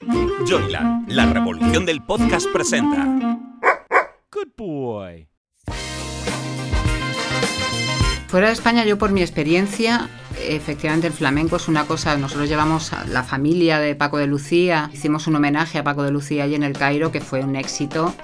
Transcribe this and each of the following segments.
Joyland, la revolución del podcast presenta. Good boy. Fuera de España, yo por mi experiencia, efectivamente el flamenco es una cosa, nosotros llevamos a la familia de Paco de Lucía, hicimos un homenaje a Paco de Lucía allí en el Cairo, que fue un éxito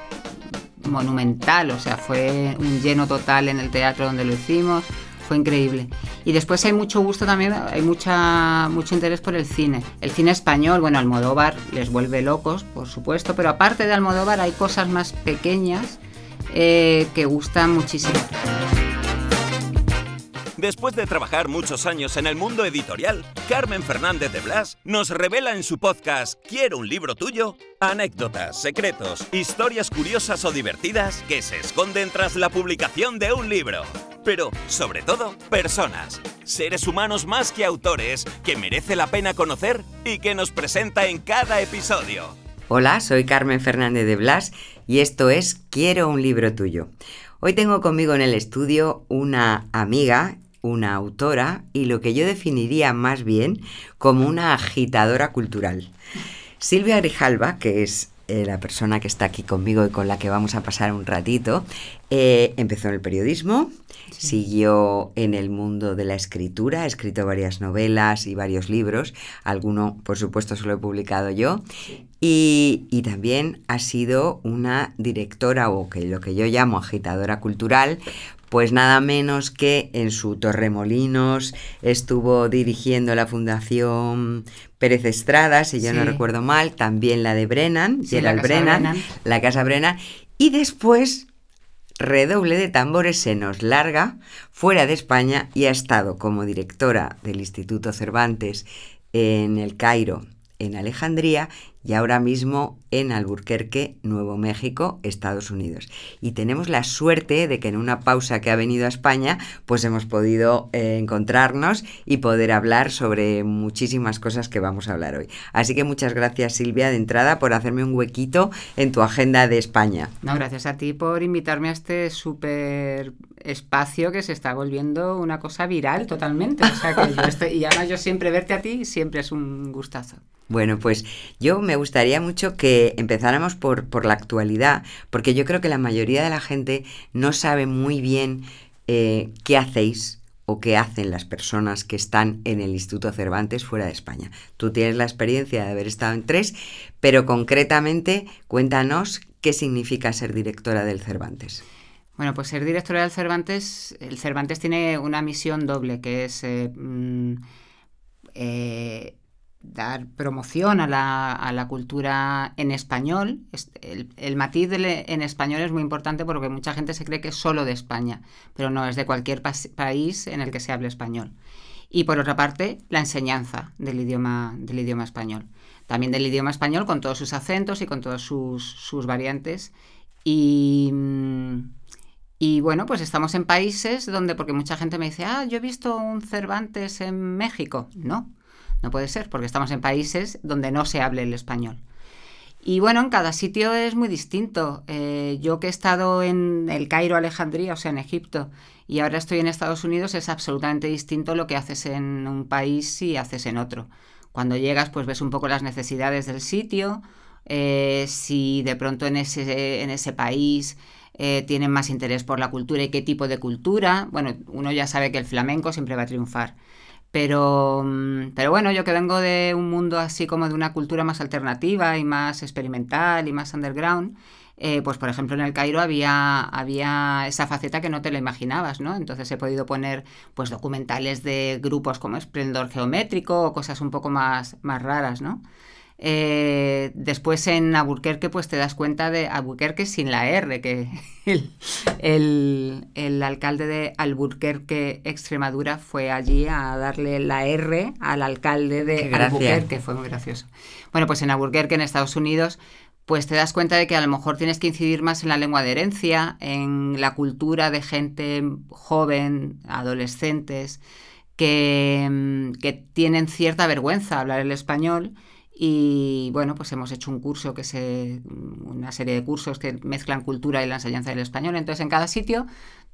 monumental, o sea, fue un lleno total en el teatro donde lo hicimos, fue increíble. Y después hay mucho gusto también, hay mucha, mucho interés por el cine. El cine español, bueno, Almodóvar les vuelve locos, por supuesto, pero aparte de Almodóvar hay cosas más pequeñas eh, que gustan muchísimo. Después de trabajar muchos años en el mundo editorial, Carmen Fernández de Blas nos revela en su podcast Quiero un libro tuyo anécdotas, secretos, historias curiosas o divertidas que se esconden tras la publicación de un libro. Pero, sobre todo, personas, seres humanos más que autores que merece la pena conocer y que nos presenta en cada episodio. Hola, soy Carmen Fernández de Blas y esto es Quiero un libro tuyo. Hoy tengo conmigo en el estudio una amiga una autora y lo que yo definiría más bien como una agitadora cultural. Silvia Grijalva, que es eh, la persona que está aquí conmigo y con la que vamos a pasar un ratito, eh, empezó en el periodismo, siguió en el mundo de la escritura, ha escrito varias novelas y varios libros, alguno por supuesto se lo he publicado yo, y, y, también ha sido una directora o que lo que yo llamo agitadora cultural, pues nada menos que en su Torremolinos estuvo dirigiendo la Fundación Pérez Estrada, si yo no recuerdo mal, también la de Brennan, Gerald Brennan, la Casa Brennan, y después redoble de tambores se nos larga fuera de España y ha estado como directora del Instituto Cervantes en el Cairo, en Alejandría, y ahora mismo en Alburquerque, Nuevo México, Estados Unidos. Y tenemos la suerte de que en una pausa que ha venido a España, pues hemos podido eh, encontrarnos y poder hablar sobre muchísimas cosas que vamos a hablar hoy. Así que muchas gracias Silvia de entrada por hacerme un huequito en tu agenda de España. No, gracias a ti por invitarme a este súper espacio que se está volviendo una cosa viral totalmente. O sea que yo estoy, y además yo siempre verte a ti siempre es un gustazo. Bueno, pues yo me gustaría mucho que empezáramos por, por, la actualidad, porque yo creo que la mayoría de la gente no sabe muy bien eh, qué hacéis o qué hacen las personas que están en el Instituto Cervantes fuera de España. Tú tienes la experiencia de haber estado en tres, pero concretamente cuéntanos qué significa ser directora del Cervantes. Bueno, pues ser directora del Cervantes, el Cervantes tiene una misión doble, que es eh, mm, eh, dar promoción a la, cultura en español. El, matiz en español es muy importante porque mucha gente se cree que es solo de España, pero no, es de cualquier país en el que se hable español. Y por otra parte, la enseñanza del idioma, del idioma español. También del idioma español con todos sus acentos y con todas sus, variantes. Y, y bueno, pues estamos en países donde, porque mucha gente me dice, ah, yo he visto un Cervantes en México. No, no puede ser, porque estamos en países donde no se hable el español. Y bueno, en cada sitio es muy distinto. Eh, yo que he estado en el Cairo, Alejandría, o sea, en Egipto, y ahora estoy en Estados Unidos, es absolutamente distinto lo que haces en un país y haces en otro. Cuando llegas, pues ves un poco las necesidades del sitio, eh, si de pronto en ese, en ese país eh, tienen más interés por la cultura y qué tipo de cultura. Bueno, uno ya sabe que el flamenco siempre va a triunfar. Pero, mm, pero bueno, yo que vengo de un mundo así como de una cultura más alternativa y más experimental y más underground, eh, pues por ejemplo en el Cairo había, había esa faceta que no te la imaginabas, ¿no? Entonces he podido poner pues documentales de grupos como Esplendor Geométrico o cosas un poco más, más raras, ¿no? Eh, después en Albuquerque pues te das cuenta de Albuquerque sin la R, que el, el, alcalde de Albuquerque, Extremadura, fue allí a darle la R al alcalde de Albuquerque, fue muy gracioso. Bueno, pues en Albuquerque, en Estados Unidos, pues te das cuenta de que a lo mejor tienes que incidir más en la lengua de herencia, en la cultura de gente joven, adolescentes, que, que tienen cierta vergüenza hablar el español y bueno, pues hemos hecho un curso que se, una serie de cursos que mezclan cultura y la enseñanza del español. Entonces, en cada sitio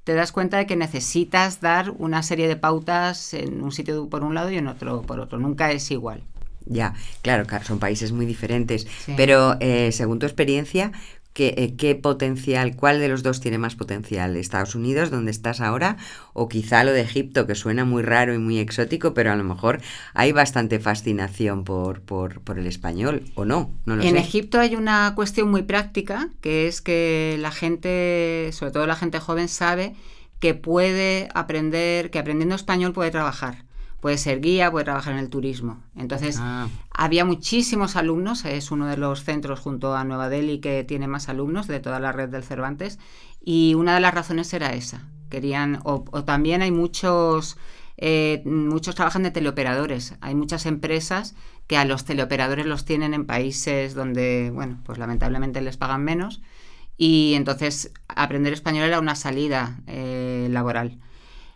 te das cuenta de que necesitas dar una serie de pautas en un sitio por un lado y en otro por otro. Nunca es igual. Ya, claro, son países muy diferentes. Sí. Pero eh, según tu experiencia, ¿qué, eh, ¿qué potencial, cuál de los dos tiene más potencial? ¿Estados Unidos, donde estás ahora? O quizá lo de Egipto, que suena muy raro y muy exótico, pero a lo mejor hay bastante fascinación por, por, por el español, ¿o no? No lo en sé. Egipto hay una cuestión muy práctica, que es que la gente, sobre todo la gente joven, sabe que puede aprender, que aprendiendo español puede trabajar. Puede ser guía, puede trabajar en el turismo. Entonces, Ah, había muchísimos alumnos, es uno de los centros junto a Nueva Delhi que tiene más alumnos de toda la red del Cervantes, y una de las razones era esa. Querían, o, o también hay muchos, eh, muchos trabajan de teleoperadores. Hay muchas empresas que a los teleoperadores los tienen en países donde, bueno, pues lamentablemente les pagan menos, y entonces aprender español era una salida eh, laboral.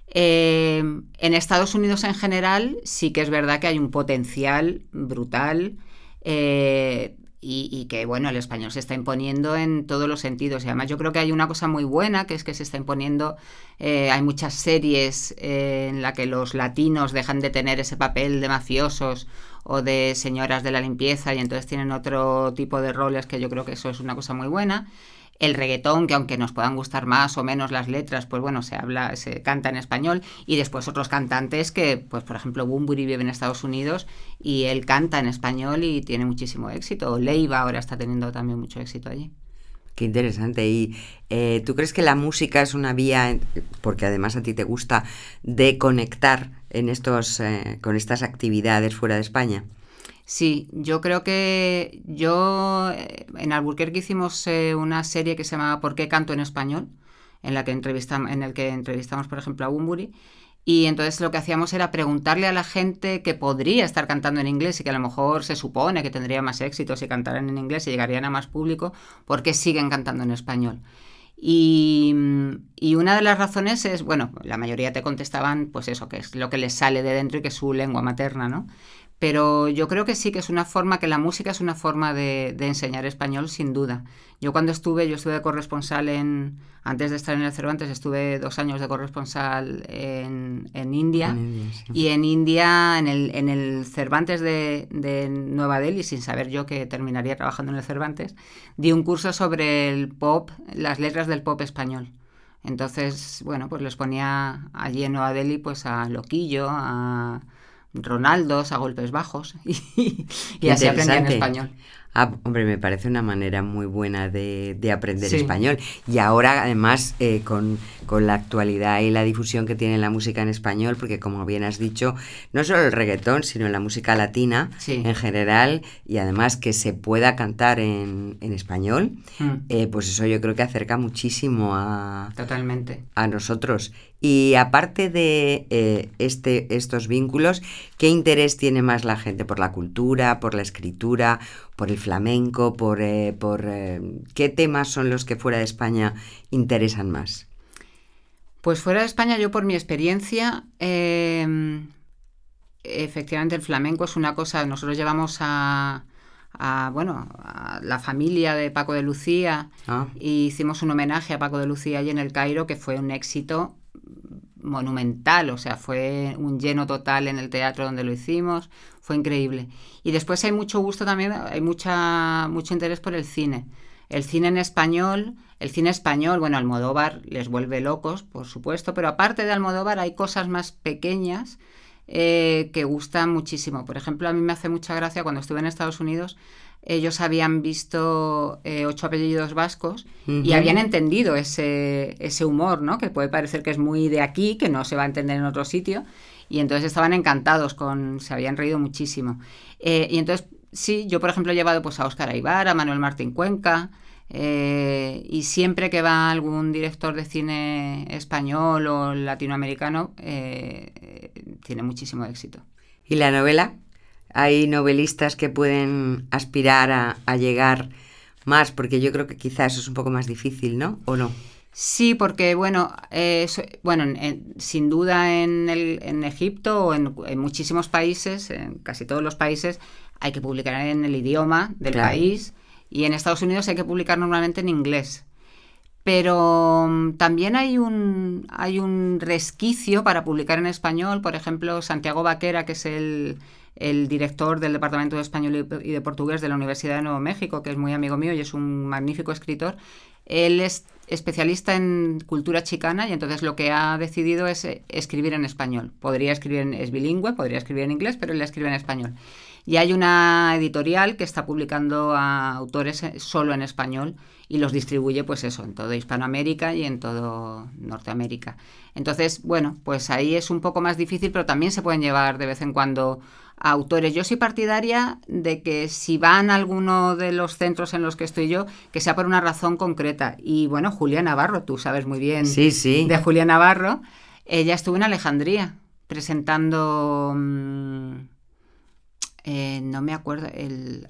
Eh, en Estados Unidos en general sí que es verdad que hay un potencial brutal eh, y, que bueno, el español se está imponiendo en todos los sentidos. Y además yo creo que hay una cosa muy buena, que es que se está imponiendo, eh, hay muchas series eh, en la que los latinos dejan de tener ese papel de mafiosos o de señoras de la limpieza y entonces tienen otro tipo de roles que yo creo que eso es una cosa muy buena el reggaetón, que aunque nos puedan gustar más o menos las letras, pues bueno, se habla, se canta en español, y después otros cantantes que, pues por ejemplo, Bumburi vive en Estados Unidos y él canta en español y tiene muchísimo éxito. Leiva ahora está teniendo también mucho éxito allí. Qué interesante. ¿Y eh, tú crees que la música es una vía, porque además a ti te gusta, de conectar en estos, eh, con estas actividades fuera de España? Sí, yo creo que yo eh, en Albuquerque hicimos eh, una serie que se llamaba ¿Por qué canto en español? En la que entrevistamos, en el que entrevistamos, por ejemplo, a Bumburi. Y entonces lo que hacíamos era preguntarle a la gente que podría estar cantando en inglés y que a lo mejor se supone que tendría más éxito si cantaran en inglés y llegarían a más público, ¿por qué siguen cantando en español? Y, y, una de las razones es, bueno, la mayoría te contestaban, pues eso, que es lo que les sale de dentro y que es su lengua materna, ¿no? Pero yo creo que sí que es una forma, que la música es una forma de, de, enseñar español, sin duda. Yo cuando estuve, yo estuve de corresponsal en, antes de estar en el Cervantes, estuve dos años de corresponsal en, en India. En India, sí. Y en India, en el, en el Cervantes de, de, Nueva Delhi, sin saber yo que terminaría trabajando en el Cervantes, di un curso sobre el pop, las letras del pop español. Entonces, bueno, pues les ponía allí en Nueva Delhi pues a Loquillo, a Ronaldos a golpes bajos y, y así aprendían español. Ah, hombre, me parece una manera muy buena de, de aprender sí. español. Y ahora, además, eh, con, con, la actualidad y la difusión que tiene la música en español, porque como bien has dicho, no solo el reggaetón, sino la música latina sí. en general, y además que se pueda cantar en, en español, mm. eh, pues eso yo creo que acerca muchísimo a, Totalmente. a nosotros. Y aparte de eh, este, estos vínculos, ¿qué interés tiene más la gente por la cultura, por la escritura, por el flamenco, por, eh, por eh, qué temas son los que fuera de España interesan más? Pues fuera de España, yo por mi experiencia, eh, efectivamente el flamenco es una cosa, nosotros llevamos a, a, bueno, a la familia de Paco de Lucía ah. y hicimos un homenaje a Paco de Lucía allí en el Cairo que fue un éxito monumental, o sea, fue un lleno total en el teatro donde lo hicimos, fue increíble. Y después hay mucho gusto también, hay mucha, mucho interés por el cine. El cine en español, el cine español, bueno, Almodóvar les vuelve locos, por supuesto, pero aparte de Almodóvar hay cosas más pequeñas eh, que gustan muchísimo. Por ejemplo, a mí me hace mucha gracia cuando estuve en Estados Unidos, ellos habían visto eh, ocho apellidos vascos uh -huh. y habían entendido ese, ese humor, ¿no? Que puede parecer que es muy de aquí, que no se va a entender en otro sitio. Y entonces estaban encantados con, se habían reído muchísimo. Eh, y entonces, sí, yo por ejemplo he llevado pues a Óscar Aibar, a Manuel Martín Cuenca, eh, y siempre que va algún director de cine español o latinoamericano, tiene muchísimo éxito. ¿Y la novela? Hay novelistas que pueden aspirar a, a, llegar más, porque yo creo que quizás eso es un poco más difícil, ¿no? ¿O no? Sí, porque bueno, eh, bueno en, sin duda en, el, en Egipto o en, en, muchísimos países, en casi todos los países, hay que publicar en el idioma del claro. país y en Estados Unidos hay que publicar normalmente en inglés. Pero um, también hay un, hay un resquicio para publicar en español. Por ejemplo, Santiago Vaquera, que es el, el director del Departamento de Español y de Portugués de la Universidad de Nuevo México, que es muy amigo mío y es un magnífico escritor. Él es especialista en cultura chicana y entonces lo que ha decidido es eh, escribir en español. Podría escribir, en, es bilingüe, podría escribir en inglés, pero él escribe en español. Y hay una editorial que está publicando a autores eh, solo en español y los distribuye, pues eso, en todo Hispanoamérica y en todo Norteamérica. Entonces, bueno, pues ahí es un poco más difícil, pero también se pueden llevar de vez en cuando autores. Yo soy partidaria de que si van a alguno de los centros en los que estoy yo, que sea por una razón concreta. Y bueno, Julia Navarro, tú sabes muy bien sí, sí. de Julia Navarro, ella estuvo en Alejandría presentando... Mm, eh, no me acuerdo el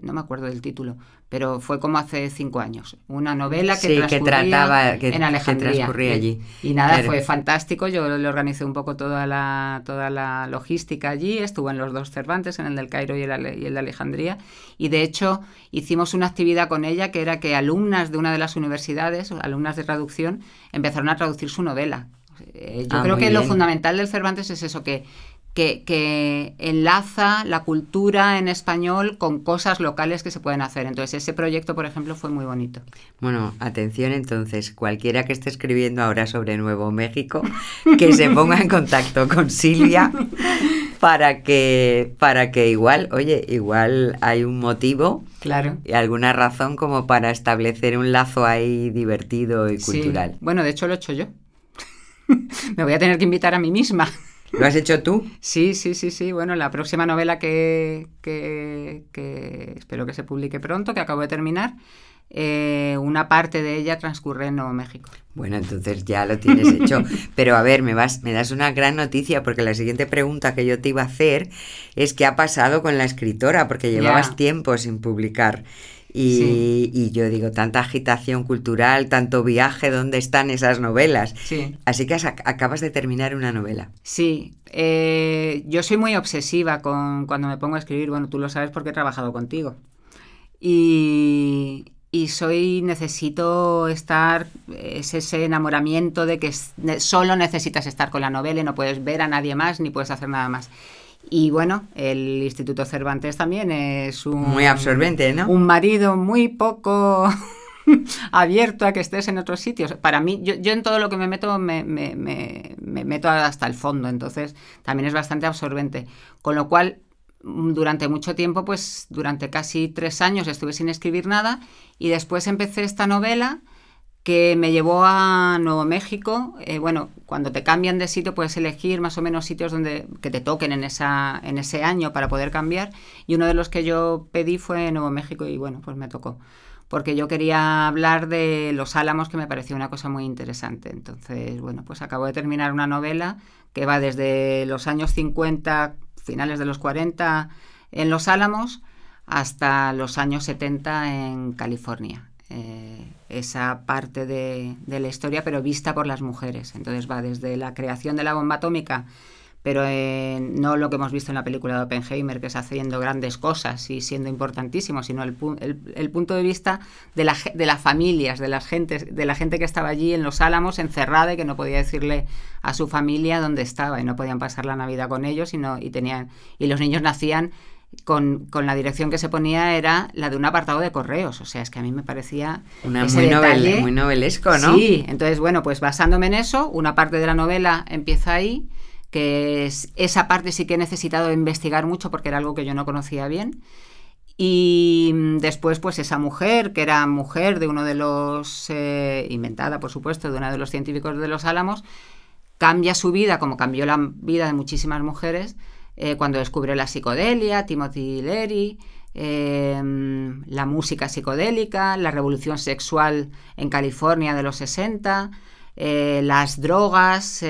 no me acuerdo del título, pero fue como hace cinco años. Una novela que, que trataba en Alejandría. allí. Y, nada, fue fantástico. Yo le organicé un poco toda la, toda la logística allí. Estuve en los dos Cervantes, en el del Cairo y el, y el de Alejandría. Y de hecho hicimos una actividad con ella que era que alumnas de una de las universidades, alumnas de traducción, empezaron a traducir su novela. Eh, yo Ah, creo que lo fundamental del Cervantes es eso, que, que, que enlaza la cultura en español con cosas locales que se pueden hacer. Entonces, ese proyecto, por ejemplo, fue muy bonito. Bueno, atención entonces, cualquiera que esté escribiendo ahora sobre Nuevo México, que se ponga en contacto con Silvia para que, para que igual, oye, igual hay un motivo Claro. y alguna razón como para establecer un lazo ahí divertido y Sí. cultural. Bueno, de hecho lo he hecho yo. Me voy a tener que invitar a mí misma. ¿Lo has hecho tú? Sí, sí, sí, sí. Bueno, la próxima novela que, que, que espero que se publique pronto, que acabo de terminar, eh, una parte de ella transcurre en Nuevo México. Bueno, entonces ya lo tienes hecho. Pero a ver, me vas, me das una gran noticia porque la siguiente pregunta que yo te iba a hacer es qué ha pasado con la escritora, porque llevabas tiempo sin publicar. Y, Sí. y yo digo, tanta agitación cultural, tanto viaje, ¿dónde están esas novelas? Sí. Así que acabas de terminar una novela. Sí, eh, yo soy muy obsesiva con cuando me pongo a escribir, bueno, tú lo sabes porque he trabajado contigo. Y, y soy, necesito estar, es ese enamoramiento de que solo necesitas estar con la novela y no puedes ver a nadie más ni puedes hacer nada más. Y bueno, el Instituto Cervantes también es un... Muy absorbente, ¿no? Un marido muy poco abierto a que estés en otros sitios. Para mí, yo, yo en todo lo que me meto me, me- me- me meto hasta el fondo, entonces también es bastante absorbente. Con lo cual, durante mucho tiempo, pues durante casi tres años estuve sin escribir nada y después empecé esta novela que me llevó a Nuevo México. Eh, bueno, cuando te cambian de sitio puedes elegir más o menos sitios donde que te toquen en, esa, en ese año para poder cambiar. Y uno de los que yo pedí fue Nuevo México y bueno, pues me tocó. Porque yo quería hablar de Los Álamos, que me pareció una cosa muy interesante. Entonces, bueno, pues acabo de terminar una novela que va desde los años 50, finales de los 40 en Los Álamos, hasta los años 70 en California. Eh, esa parte de, la historia, pero vista por las mujeres. Entonces va desde la creación de la bomba atómica, pero eh, no lo que hemos visto en la película de Oppenheimer, que es haciendo grandes cosas y siendo importantísimo, sino el, pu- el- punto de vista de, la de las familias, de, las gentes, de la gente que estaba allí en los álamos, encerrada y que no podía decirle a su familia dónde estaba y no podían pasar la Navidad con ellos y, no, y, tenían, y los niños nacían con, con la dirección que se ponía era la de un apartado de correos. O sea, es que a mí me parecía Una ese muy, novel- detalle- muy novelesco, ¿no? Sí, entonces, bueno, pues basándome en eso, una parte de la novela empieza ahí, que es, esa parte sí que he necesitado investigar mucho porque era algo que yo no conocía bien. Y después, pues esa mujer, que era mujer de uno de los, eh, inventada por supuesto, de uno de los científicos de los Álamos, cambia su vida, como cambió la vida de muchísimas mujeres, eh, cuando descubre la psicodelia, Timothy Leary, eh, la música psicodélica, la revolución sexual en California de los 60, eh, las drogas,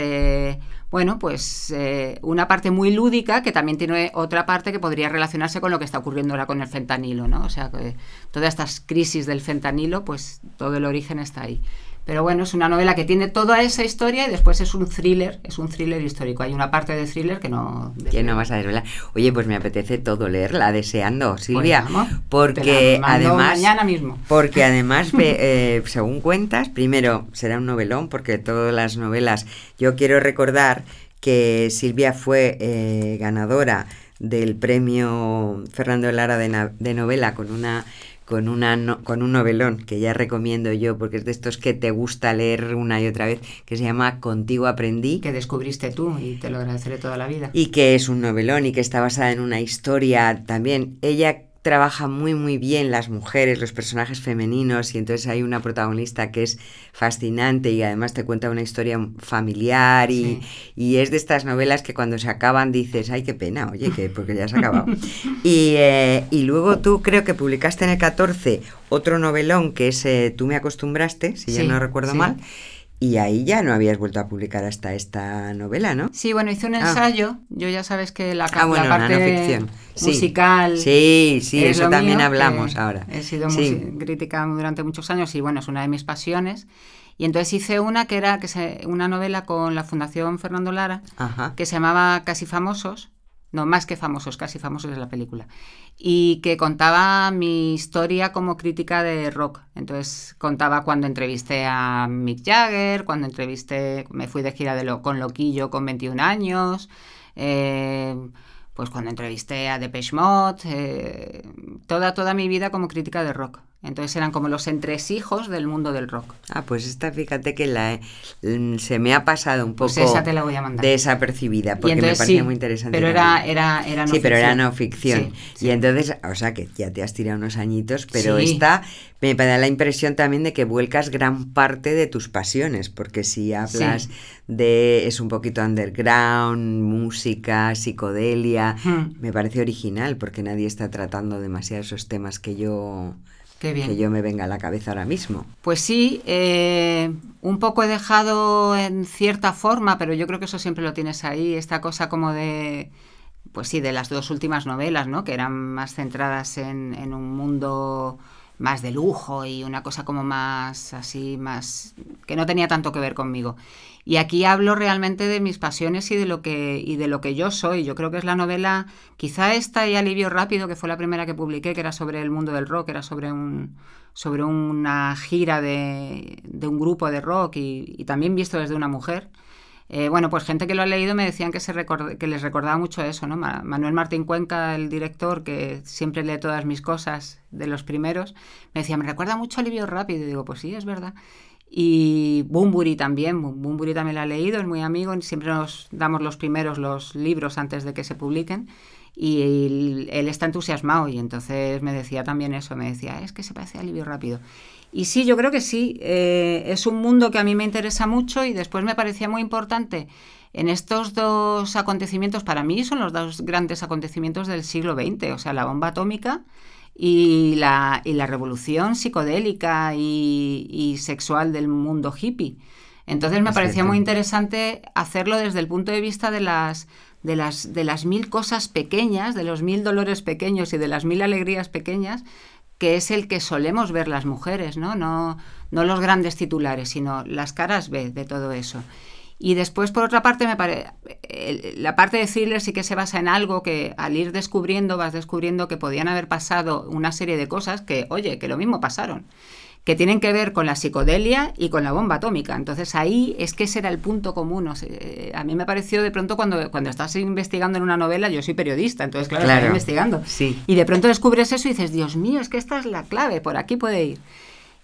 bueno, pues una parte muy lúdica que también tiene otra parte que podría relacionarse con lo que está ocurriendo ahora con el fentanilo, ¿no? O sea, que todas estas crisis del fentanilo, pues todo el origen está ahí. Pero bueno, es una novela que tiene toda esa historia y después es un thriller, es un thriller histórico. Hay una parte de thriller que no... Que no vas a desvelar. Oye, pues me apetece todo leerla, deseando, Silvia. Pues porque además. mañana mismo. Porque además, eh, según cuentas, primero será un novelón, porque todas las novelas. Yo quiero recordar que Silvia fue eh, ganadora del premio Fernando Lara de, de novela con una con, una con un novelón que ya recomiendo yo porque es de estos que te gusta leer una y otra vez, que se llama Contigo aprendí. Que descubriste tú y te lo agradeceré toda la vida. Y que es un novelón y que está basada en una historia también. Ella trabaja muy muy bien las mujeres, los personajes femeninos y entonces hay una protagonista que es fascinante y además te cuenta una historia familiar y, es de estas novelas que cuando se acaban dices, ay qué pena, oye, que porque ya se ha acabado. y, eh, y, luego tú creo que publicaste en el 14 otro novelón que es eh, Tú me acostumbraste, si ya no recuerdo mal. Y ahí ya no habías vuelto a publicar hasta esta novela, ¿no? Sí, bueno, hice un ah. ensayo. Yo ya sabes que la, ah, la parte musical. Sí, sí, eso también hablamos ahora. He sido crítica durante muchos años y bueno, es una de mis pasiones. Y entonces hice una que era que se, una novela con la Fundación Fernando Lara, que se llamaba Casi Famosos, no más que famosos, casi famosos de la película, y que contaba mi historia como crítica de rock. Entonces contaba cuando entrevisté a Mick Jagger, cuando entrevisté, me fui de gira con Loquillo con 21 años, eh, pues cuando entrevisté a Depeche Mode, eh, toda, toda mi vida como crítica de rock. Entonces eran como los entresijos del mundo del rock. Ah, pues esta, fíjate que la, mm, se me ha pasado un pues poco esa te la voy a mandar. desapercibida, porque me parecía muy interesante. Pero era, era, era no Sí, pero era no ficción. y entonces, o sea, que ya te has tirado unos añitos, pero esta me da la impresión también de que vuelcas gran parte de tus pasiones, porque si hablas de, es un poquito underground, música, psicodelia, hmm. me parece original, porque nadie está tratando demasiado esos temas que yo que yo me venga a la cabeza ahora mismo. Pues sí, eh, un poco he dejado en cierta forma, pero yo creo que eso siempre lo tienes ahí, esta cosa como de, pues sí, de las dos últimas novelas, ¿no? Que eran más centradas en, en un mundo más de lujo y una cosa como más así, más que no tenía tanto que ver conmigo. Y aquí hablo realmente de mis pasiones y de lo que, y de lo que yo soy. Yo creo que es la novela, quizá esta y Alivio Rápido, que fue la primera que publiqué, que era sobre el mundo del rock, era sobre un sobre una gira de, de un grupo de rock y, también visto desde una mujer. Eh, bueno, pues gente que lo ha leído me decían que, se que les recordaba mucho eso, ¿no? Manuel Martín Cuenca, el director, que siempre lee todas mis cosas de los primeros, me decía, me recuerda mucho Alivio Rápido. Y digo, pues sí, es verdad. Y Bumburi también, Bumburi también la ha leído, es muy amigo, siempre nos damos los primeros los libros antes de que se publiquen y él, está entusiasmado y entonces me decía también eso, me decía, es que se parece a Alivio Rápido. Y sí, yo creo que sí, eh, es un mundo que a mí me interesa mucho y después me parecía muy importante en estos dos acontecimientos, para mí son los dos grandes acontecimientos del siglo XX, o sea, la bomba atómica y la, y la revolución psicodélica y, sexual del mundo hippie. Entonces me parecía muy interesante hacerlo desde el punto de vista de las, de, las, de las mil cosas pequeñas, de los mil dolores pequeños y de las mil alegrías pequeñas, que es el que solemos ver las mujeres, ¿no? No, no los grandes titulares, sino las caras B de todo eso. Y después, por otra parte, me parece la parte de thriller sí que se basa en algo que al ir descubriendo, vas descubriendo que podían haber pasado una serie de cosas que, oye, que lo mismo pasaron, que tienen que ver con la psicodelia y con la bomba atómica. Entonces ahí es que ese era el punto común. a mí me pareció de pronto cuando, cuando estás investigando en una novela, yo soy periodista, entonces claro, claro. investigando. Sí. Y de pronto descubres eso y dices, Dios mío, es que esta es la clave, por aquí puede ir.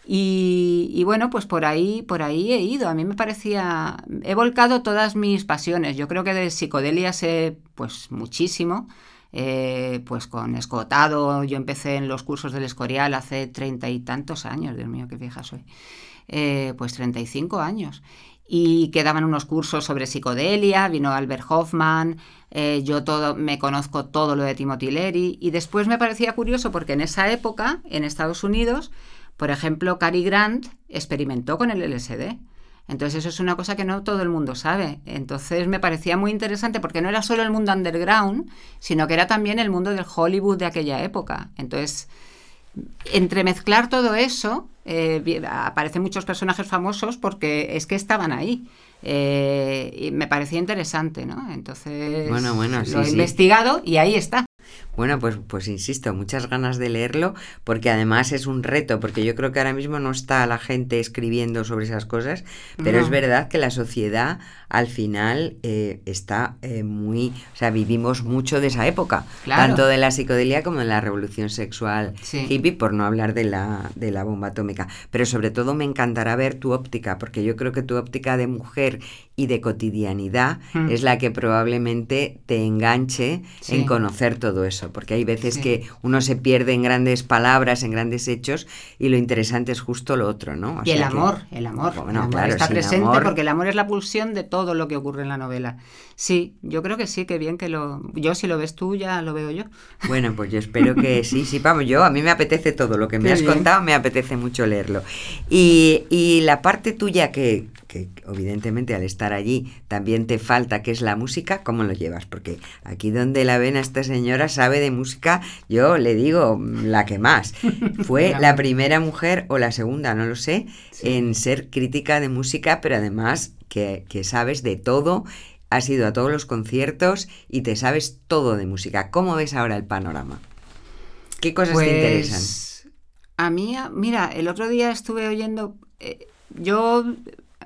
Y, bueno, pues por ahí, por ahí he ido. A mí me parecía. He volcado todas mis pasiones. Yo creo que de psicodelia sé pues muchísimo. Eh, pues con Escotado, yo empecé en los cursos del Escorial hace treinta y tantos años, Dios mío, qué vieja soy. Eh, pues 35 años. Y quedaban unos cursos sobre psicodelia, vino Albert Hoffman, eh, yo todo, me conozco todo lo de Timothy Leary. Y después me parecía curioso porque en esa época, en Estados Unidos, por ejemplo, Cary Grant experimentó con el LSD. Entonces eso es una cosa que no todo el mundo sabe. Entonces me parecía muy interesante porque no era solo el mundo underground, sino que era también el mundo del Hollywood de aquella época. Entonces, entremezclar todo eso, eh, aparecen muchos personajes famosos porque es que estaban ahí. Eh, y me parecía interesante, ¿no? Entonces bueno, bueno, lo he investigado y ahí está. Bueno, pues, pues insisto, muchas ganas de leerlo, porque además es un reto, porque yo creo que ahora mismo no está la gente escribiendo sobre esas cosas, pero es verdad que la sociedad al final eh, está eh, muy, o sea, vivimos mucho de esa época, Claro. tanto de la psicodelia como de la revolución sexual Sí. hippie, por no hablar de la, de la bomba atómica. Pero sobre todo me encantará ver tu óptica, porque yo creo que tu óptica de mujer y de cotidianidad Mm. es la que probablemente te enganche Sí. en conocer todo eso, porque hay veces Sí. que uno se pierde en grandes palabras, en grandes hechos, y lo interesante es justo lo otro, ¿no? O Y el que- amor, el amor. Bueno, el amor claro, está presente amor- porque el amor es la pulsión de todo lo que ocurre en la novela. Sí, yo creo que sí, que bien que lo... Yo si lo ves tú ya lo veo yo. Bueno, pues yo espero que sí, sí, vamos, yo a mí me apetece todo lo que me Qué has bien. contado, me apetece mucho leerlo. Y, y la parte tuya que, que evidentemente al estar allí también te falta, que es la música, ¿cómo lo llevas? Porque aquí donde la ven a esta señora sabe de música, yo le digo mm, la que más. Fue la primera mujer o la segunda, no lo sé, Sí. en ser crítica de música, pero además que, que sabes de todo. Has ido a todos los conciertos y te sabes todo de música. ¿Cómo ves ahora el panorama? ¿Qué cosas te interesan? Pues, A mí, mira, el otro día estuve oyendo, eh, yo,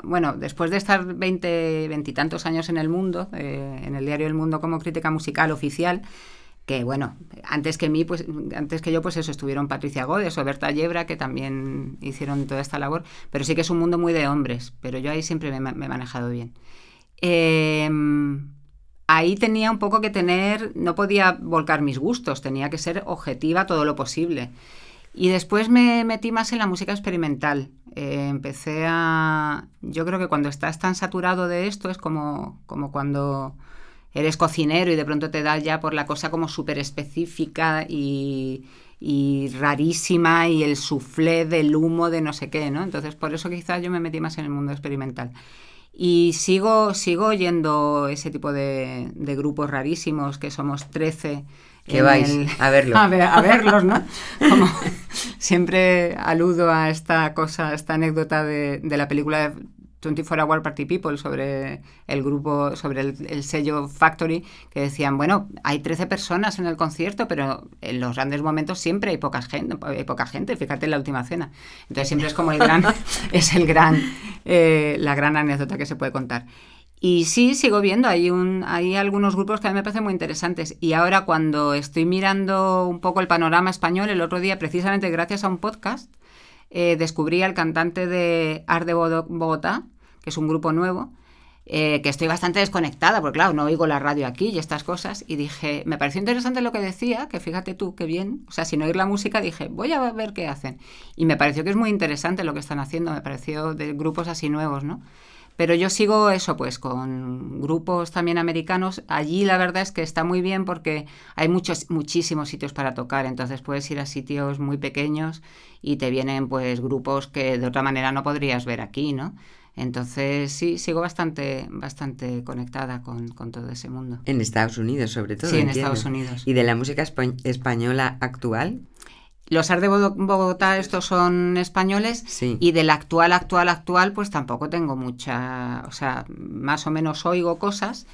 bueno, después de estar 20, veintitantos años en el mundo, eh, en el diario El Mundo como crítica musical oficial, que bueno, antes que mí, pues antes que yo, pues eso, estuvieron Patricia Godes o Berta Yebra, que también hicieron toda esta labor, pero sí que es un mundo muy de hombres, pero yo ahí siempre me, he manejado bien. Eh, ahí tenía un poco que tener, no podía volcar mis gustos, tenía que ser objetiva todo lo posible. Y después me metí más en la música experimental. Eh, empecé a... Yo creo que cuando estás tan saturado de esto es como, como cuando eres cocinero y de pronto te das ya por la cosa como súper específica y, rarísima y el soufflé del humo de no sé qué, ¿no? Entonces por eso quizás yo me metí más en el mundo experimental. Y sigo, sigo oyendo ese tipo de, de grupos rarísimos, que somos 13. Que vais a verlo. A, ver- a verlos, ¿no? Como siempre aludo a esta cosa, a esta anécdota de, de la película de 24 Hour Party People sobre el grupo, sobre el, el sello Factory, que decían, bueno, hay 13 personas en el concierto, pero en los grandes momentos siempre hay poca gente, hay poca gente, fíjate en la última cena. Entonces siempre es como el gran, es el gran, eh, la gran anécdota que se puede contar. Y sí, sigo viendo, hay, un, hay algunos grupos que a mí me parecen muy interesantes. Y ahora cuando estoy mirando un poco el panorama español, el otro día, precisamente gracias a un podcast, eh, descubrí al cantante de Art de Bogotá, que es un grupo nuevo, eh, que estoy bastante desconectada, porque claro, no oigo la radio aquí y estas cosas, y dije, me pareció interesante lo que decía, que fíjate tú, qué bien, o sea, sin oír la música dije, voy a ver qué hacen. Y me pareció que es muy interesante lo que están haciendo, me pareció de grupos así nuevos, ¿no? Pero yo sigo eso, pues con grupos también americanos. Allí la verdad es que está muy bien porque hay muchos, muchísimos sitios para tocar. Entonces puedes ir a sitios muy pequeños y te vienen pues grupos que de otra manera no podrías ver aquí, ¿no? Entonces sí, sigo bastante, bastante conectada con, con todo ese mundo. En Estados Unidos, sobre todo. Sí, en entiendo. Estados Unidos. ¿Y de la música espa- española actual? Los Art de Bogotá, estos son españoles. Sí. Y del actual, actual, actual, pues tampoco tengo mucha. O sea, más o menos oigo cosas.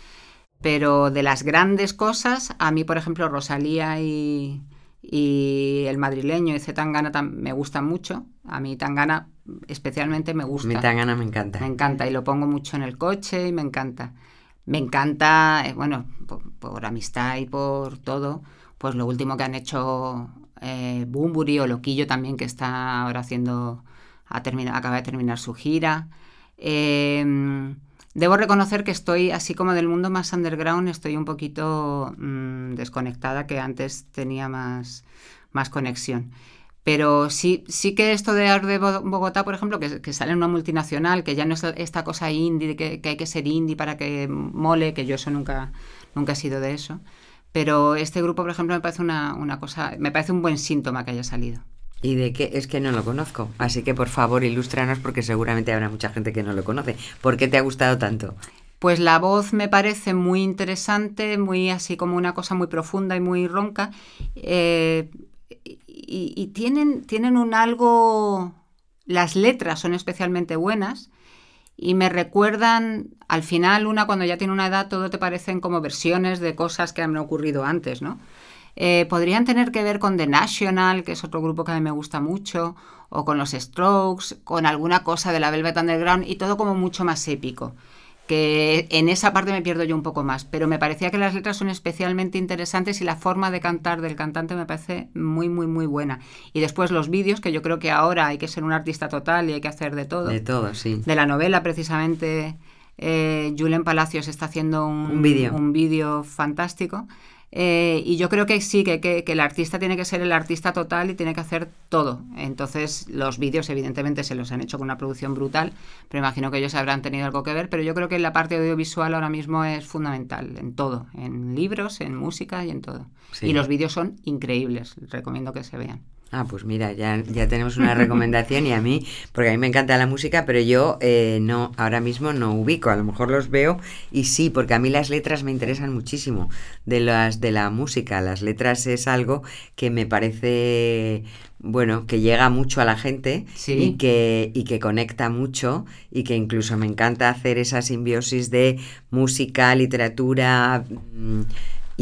Pero de las grandes cosas, a mí, por ejemplo, Rosalía y, y el madrileño y Zetangana me gustan mucho. A mí Tangana especialmente me gusta. Me tan gana, me encanta. Me encanta y lo pongo mucho en el coche y me encanta. Me encanta, eh, bueno, por, por amistad y por todo, pues lo último que han hecho eh, Bumburi o Loquillo también, que está ahora haciendo, ha termina- acaba de terminar su gira. Eh, debo reconocer que estoy, así como del mundo más underground, estoy un poquito mm, desconectada, que antes tenía más, más conexión. Pero sí, sí que esto de Art de Bo- Bogotá, por ejemplo, que, que sale en una multinacional, que ya no es esta cosa indie, que, que hay que ser indie para que mole, que yo eso nunca, nunca he sido de eso. Pero este grupo, por ejemplo, me parece una, una cosa, me parece un buen síntoma que haya salido. ¿Y de qué? Es que no lo conozco. Así que por favor, ilústranos porque seguramente habrá mucha gente que no lo conoce. ¿Por qué te ha gustado tanto? Pues la voz me parece muy interesante, muy así como una cosa muy profunda y muy ronca. eh, y, y tienen, tienen un algo. Las letras son especialmente buenas y me recuerdan, al final, una cuando ya tiene una edad, todo te parecen como versiones de cosas que han ocurrido antes, ¿no? Eh, podrían tener que ver con The National, que es otro grupo que a mí me gusta mucho, o con los Strokes, con alguna cosa de la Velvet Underground y todo como mucho más épico que en esa parte me pierdo yo un poco más, pero me parecía que las letras son especialmente interesantes y la forma de cantar del cantante me parece muy, muy, muy buena. Y después los vídeos, que yo creo que ahora hay que ser un artista total y hay que hacer de todo. De todo, sí. De la novela, precisamente, eh, Julen Palacios está haciendo un, un vídeo fantástico. Eh, y yo creo que sí, que, que, el artista tiene que ser el artista total y tiene que hacer todo. Entonces, los vídeos, evidentemente, se los han hecho con una producción brutal, pero imagino que ellos habrán tenido algo que ver. Pero yo creo que la parte audiovisual ahora mismo es fundamental en todo: en libros, en música y en todo. Y los vídeos son increíbles, recomiendo que se vean. Ah, pues mira, ya, ya tenemos una recomendación y a mí, porque a mí me encanta la música, pero yo eh, no, ahora mismo no ubico, a lo mejor los veo y sí, porque a mí las letras me interesan muchísimo de las de la música. Las letras es algo que me parece bueno, que llega mucho a la gente y, que, y que conecta mucho y que incluso me encanta hacer esa simbiosis de música, literatura, mm,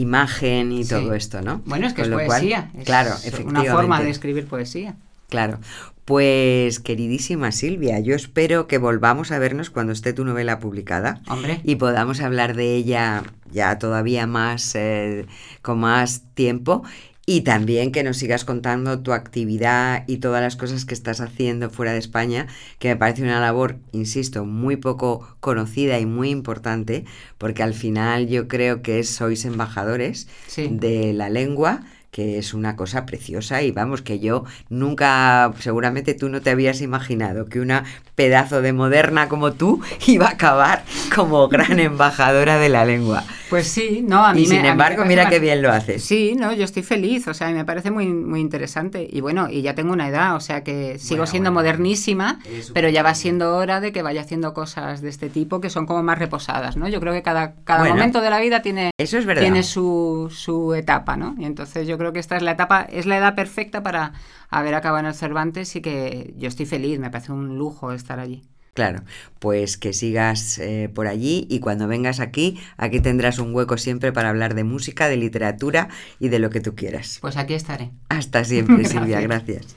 imagen y todo esto, ¿no? Bueno, es que es poesía. claro, efectivamente. Una forma de escribir poesía. Claro. Pues queridísima Silvia, yo espero que volvamos a vernos cuando esté tu novela publicada Hombre. y podamos hablar de ella ya todavía más eh, con más tiempo y también que nos sigas contando tu actividad y todas las cosas que estás haciendo fuera de España, que me parece una labor, insisto, muy poco conocida y muy importante, porque al final yo creo que sois embajadores de la lengua que es una cosa preciosa y vamos, que yo nunca, seguramente tú no te habías imaginado que una pedazo de moderna como tú iba a acabar como gran embajadora de la lengua. Pues sí, no, a mí y sin embargo, mira qué bien lo haces. Sí, no, yo estoy feliz, o sea, me parece muy, muy interesante. Y bueno, y ya tengo una edad, o sea que sigo siendo modernísima, pero ya va siendo hora de que vaya haciendo cosas de este tipo que son como más reposadas, ¿no? Yo creo que cada, cada momento de la vida tiene, eso es verdad. tiene su, su etapa, ¿no? Y entonces yo creo que esta es la etapa, es la edad perfecta para haber acabado en el Cervantes y que yo estoy feliz, me parece un lujo estar allí. Claro, pues que sigas eh, por allí y cuando vengas aquí, aquí tendrás un hueco siempre para hablar de música, de literatura y de lo que tú quieras. Pues aquí estaré. Hasta siempre, Silvia, gracias.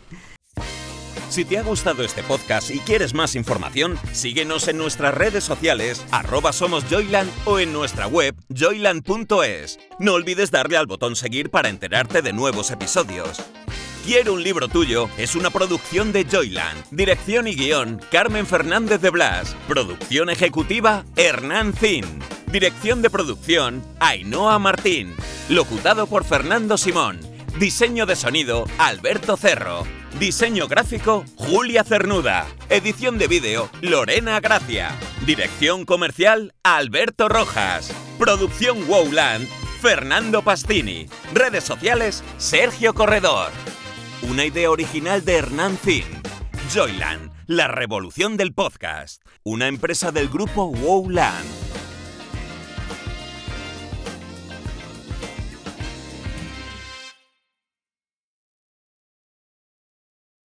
Si te ha gustado este podcast y quieres más información, síguenos en nuestras redes sociales, arroba somos Joyland o en nuestra web joyland.es. No olvides darle al botón seguir para enterarte de nuevos episodios. Quiero un libro tuyo es una producción de Joyland. Dirección y guion, Carmen Fernández de Blas. Producción ejecutiva, Hernán Zin. Dirección de producción, Ainhoa Martín. Locutado por Fernando Simón. Diseño de sonido, Alberto Cerro. Diseño gráfico, Julia Cernuda. Edición de vídeo, Lorena Gracia. Dirección comercial, Alberto Rojas. Producción Wowland, Fernando Pastini. Redes sociales, Sergio Corredor. Una idea original de Hernán Zin. Joyland, la revolución del podcast. Una empresa del grupo Wowland.